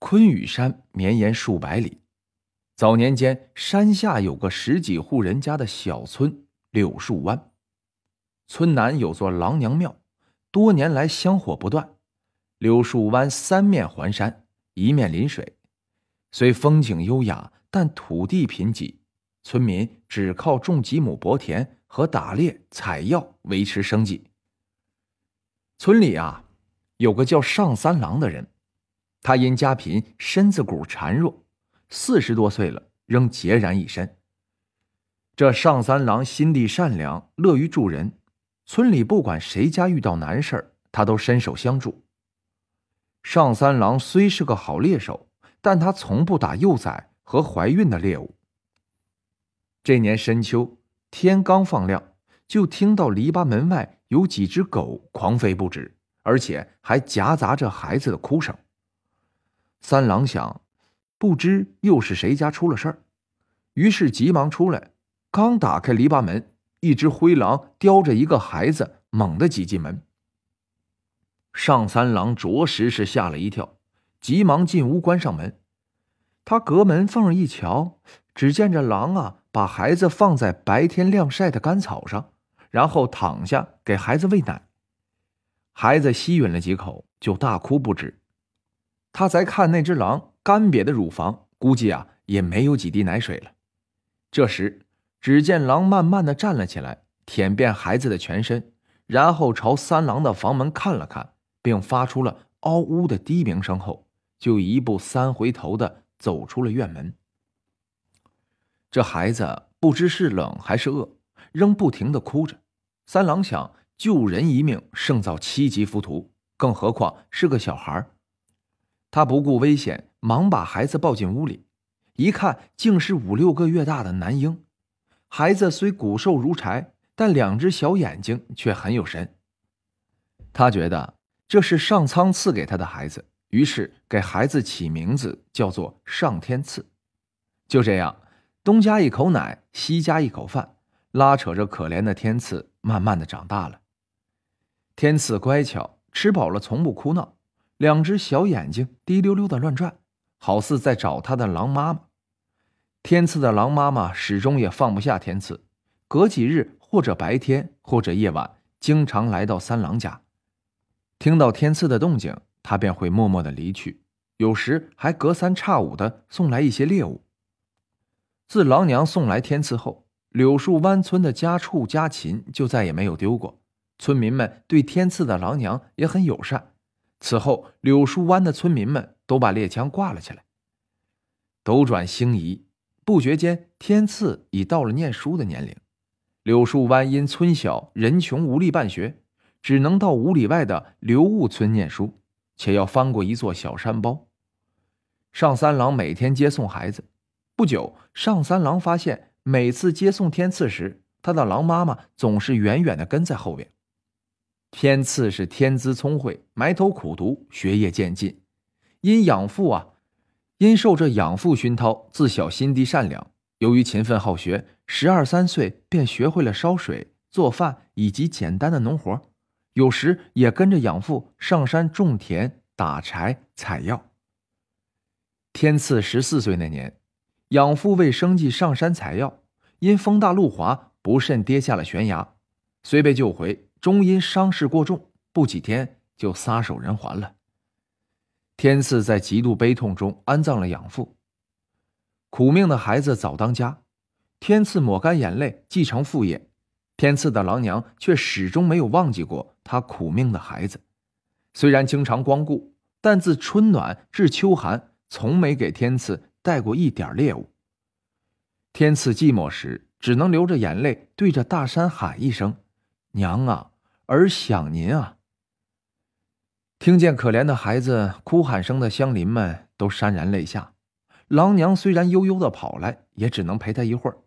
昆羽山绵延数百里，早年间山下有个十几户人家的小村柳树湾，村南有座郎娘庙，多年来香火不断。柳树湾三面环山，一面临水，虽风景优雅，但土地贫瘠，村民只靠种几亩薄田和打猎采药维持生计。村里啊，有个叫上三郎的人，他因家贫，身子骨孱弱，四十多岁了，仍孑然一身。这上三郎心地善良，乐于助人，村里不管谁家遇到难事他都伸手相助。上三郎虽是个好猎手，但他从不打幼崽和怀孕的猎物。这年深秋，天刚放亮，就听到篱笆门外有几只狗狂吠不止，而且还夹杂着孩子的哭声。三郎想，不知又是谁家出了事儿，于是急忙出来。刚打开篱笆门，一只灰狼叼着一个孩子，猛地挤进门。上三郎着实是吓了一跳，急忙进屋关上门。他隔门缝一瞧，只见这狼啊，把孩子放在白天晾晒的干草上，然后躺下给孩子喂奶。孩子吸吮了几口，就大哭不止。他再看那只狼干瘪的乳房，估计啊也没有几滴奶水了。这时，只见狼慢慢的站了起来，舔遍孩子的全身，然后朝三郎的房门看了看。并发出了嗷呜的低鸣声后，就一步三回头的走出了院门。这孩子不知是冷还是饿，仍不停的哭着。三郎想救人一命胜造七级浮屠，更何况是个小孩他不顾危险，忙把孩子抱进屋里，一看竟是五六个月大的男婴。孩子虽骨瘦如柴，但两只小眼睛却很有神。他觉得。这是上苍赐给他的孩子，于是给孩子起名字叫做上天赐。就这样，东家一口奶，西家一口饭，拉扯着可怜的天赐，慢慢的长大了。天赐乖巧，吃饱了从不哭闹，两只小眼睛滴溜溜的乱转，好似在找他的狼妈妈。天赐的狼妈妈始终也放不下天赐，隔几日或者白天或者夜晚，经常来到三郎家。听到天赐的动静，他便会默默的离去，有时还隔三差五的送来一些猎物。自狼娘送来天赐后，柳树湾村的家畜家禽就再也没有丢过。村民们对天赐的狼娘也很友善。此后，柳树湾的村民们都把猎枪挂了起来。斗转星移，不觉间，天赐已到了念书的年龄。柳树湾因村小人穷，无力办学。只能到五里外的刘务村念书，且要翻过一座小山包。上三郎每天接送孩子。不久，上三郎发现，每次接送天赐时，他的狼妈妈总是远远的跟在后边。天赐是天资聪慧，埋头苦读，学业渐进。因养父啊，因受这养父熏陶，自小心地善良。由于勤奋好学，十二三岁便学会了烧水、做饭以及简单的农活。有时也跟着养父上山种田、打柴、采药。天赐十四岁那年，养父为生计上山采药，因风大路滑，不慎跌下了悬崖，虽被救回，终因伤势过重，不几天就撒手人寰了。天赐在极度悲痛中安葬了养父。苦命的孩子早当家，天赐抹干眼泪，继承父业。天赐的郎娘却始终没有忘记过他苦命的孩子，虽然经常光顾，但自春暖至秋寒，从没给天赐带过一点猎物。天赐寂寞时，只能流着眼泪对着大山喊一声：“娘啊，儿想您啊！”听见可怜的孩子哭喊声的乡邻们都潸然泪下。郎娘虽然悠悠的跑来，也只能陪他一会儿。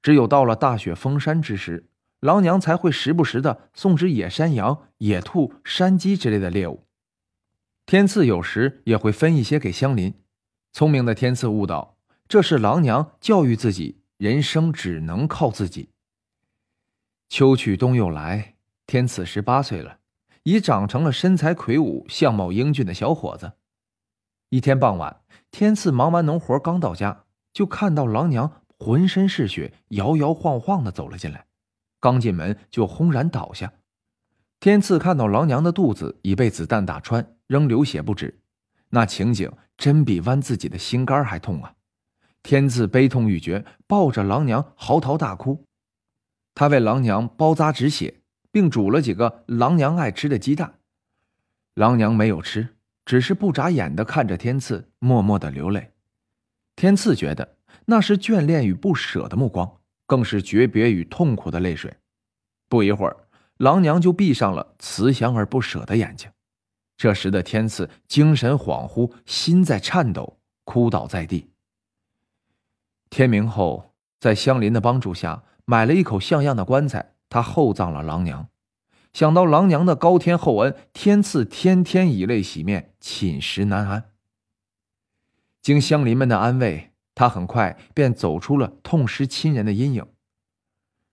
只有到了大雪封山之时。狼娘才会时不时的送只野山羊、野兔、山鸡之类的猎物。天赐有时也会分一些给乡邻。聪明的天赐悟道，这是狼娘教育自己，人生只能靠自己。秋去冬又来，天赐十八岁了，已长成了身材魁梧、相貌英俊的小伙子。一天傍晚，天赐忙完农活刚到家，就看到狼娘浑身是血，摇摇晃晃的走了进来。刚进门就轰然倒下。天赐看到狼娘的肚子已被子弹打穿，仍流血不止，那情景真比剜自己的心肝还痛啊！天赐悲痛欲绝，抱着狼娘嚎啕大哭。他为狼娘包扎止血，并煮了几个郎娘爱吃的鸡蛋。郎娘没有吃。只是不眨眼的看着天赐，默默的流泪。天赐觉得那是眷恋与不舍的目光，更是诀别与痛苦的泪水。不一会儿，郎娘就闭上了慈祥而不舍的眼睛。这时的天赐精神恍惚，心在颤抖，哭倒在地。天明后，在乡邻的帮助下，买了一口像样的棺材，他厚葬了郎娘。想到郎娘的高天厚恩，天赐天天以泪洗面，寝食难安。经乡邻们的安慰，他很快便走出了痛失亲人的阴影。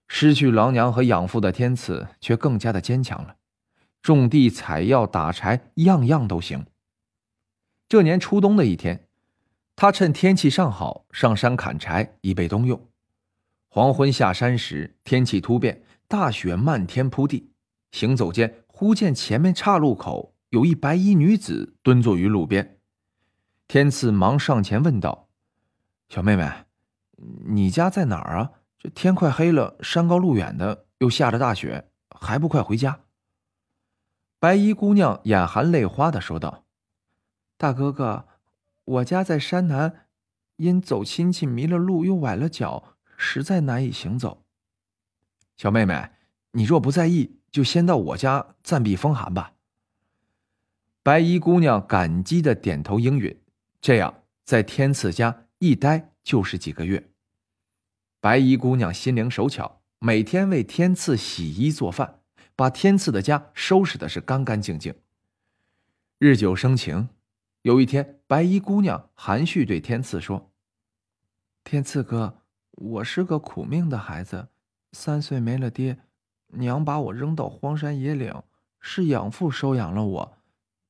失去郎娘和养父的天赐却更加的坚强了，种地、采药、打柴，样样都行。这年初冬的一天，他趁天气尚好，上山砍柴，以备冬用。黄昏下山时，天气突变，大雪漫天铺地。行走间，忽见前面岔路口有一白衣女子蹲坐于路边。天赐忙上前问道：“小妹妹，你家在哪儿啊？这天快黑了，山高路远的，又下着大雪，还不快回家？”白衣姑娘眼含泪花的说道：“大哥哥，我家在山南，因走亲戚迷了路，又崴了脚，实在难以行走。小妹妹，你若不在意。”就先到我家暂避风寒吧。白衣姑娘感激的点头应允，这样在天赐家一待就是几个月。白衣姑娘心灵手巧，每天为天赐洗衣做饭，把天赐的家收拾的是干干净净。日久生情，有一天，白衣姑娘含蓄对天赐说：“天赐哥，我是个苦命的孩子，三岁没了爹。”娘把我扔到荒山野岭，是养父收养了我，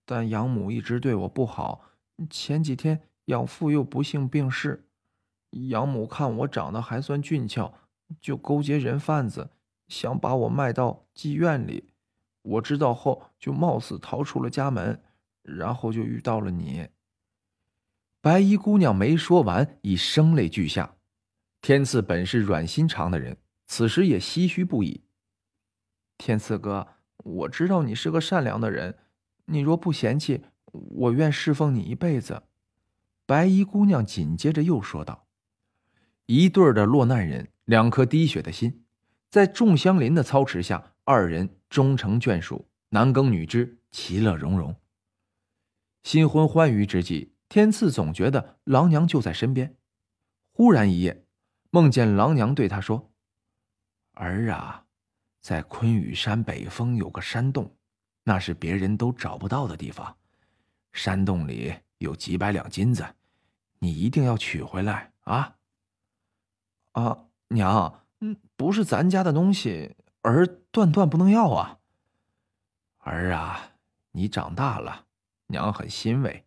但养母一直对我不好。前几天养父又不幸病逝，养母看我长得还算俊俏，就勾结人贩子，想把我卖到妓院里。我知道后，就冒死逃出了家门，然后就遇到了你。白衣姑娘没说完，已声泪俱下。天赐本是软心肠的人，此时也唏嘘不已。天赐哥，我知道你是个善良的人，你若不嫌弃，我愿侍奉你一辈子。白衣姑娘紧接着又说道：“一对的落难人，两颗滴血的心，在众乡邻的操持下，二人终成眷属，男耕女织，其乐融融。新婚欢愉之际，天赐总觉得狼娘就在身边。忽然一夜，梦见狼娘对他说：‘儿啊。’”在昆羽山北峰有个山洞，那是别人都找不到的地方。山洞里有几百两金子，你一定要取回来啊！啊，娘，嗯，不是咱家的东西，儿断断不能要啊！儿啊，你长大了，娘很欣慰。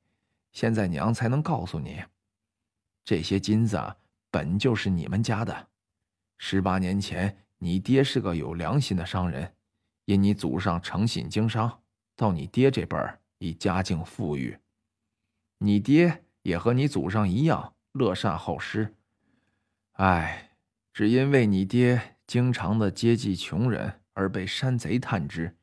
现在娘才能告诉你，这些金子本就是你们家的，十八年前。你爹是个有良心的商人，因你祖上诚信经商，到你爹这辈儿已家境富裕。你爹也和你祖上一样乐善好施，唉，只因为你爹经常的接济穷人而被山贼探知，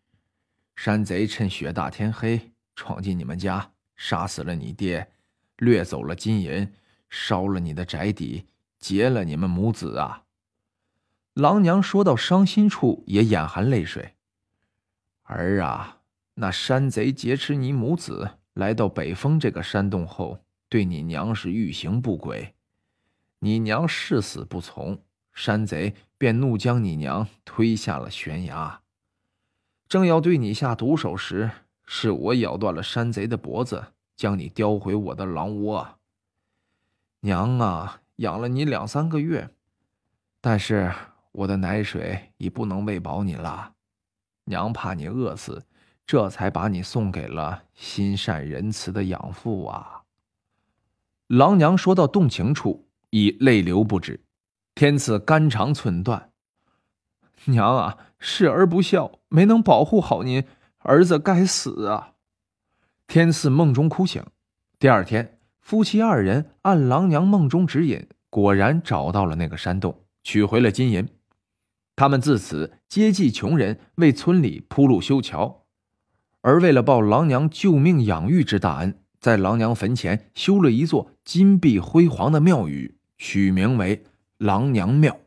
山贼趁雪大天黑闯进你们家，杀死了你爹，掠走了金银，烧了你的宅邸，劫了你们母子啊！狼娘说到伤心处，也眼含泪水。儿啊，那山贼劫持你母子，来到北峰这个山洞后，对你娘是欲行不轨。你娘誓死不从，山贼便怒将你娘推下了悬崖。正要对你下毒手时，是我咬断了山贼的脖子，将你叼回我的狼窝。娘啊，养了你两三个月，但是。我的奶水已不能喂饱你了，娘怕你饿死，这才把你送给了心善仁慈的养父啊。郎娘说到动情处，已泪流不止。天赐肝肠寸断，娘啊，视而不孝，没能保护好您，儿子该死啊！天赐梦中哭醒，第二天，夫妻二人按郎娘梦中指引，果然找到了那个山洞，取回了金银。他们自此接济穷人，为村里铺路修桥，而为了报狼娘救命养育之大恩，在狼娘坟前修了一座金碧辉煌的庙宇，取名为狼娘庙。